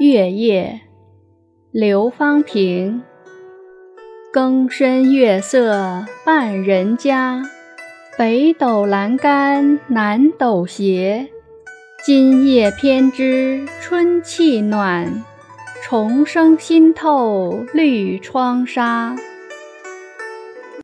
月夜，刘方平，更深月色半人家，北斗阑干南斗斜，今夜偏知春气暖，虫声新透绿窗纱。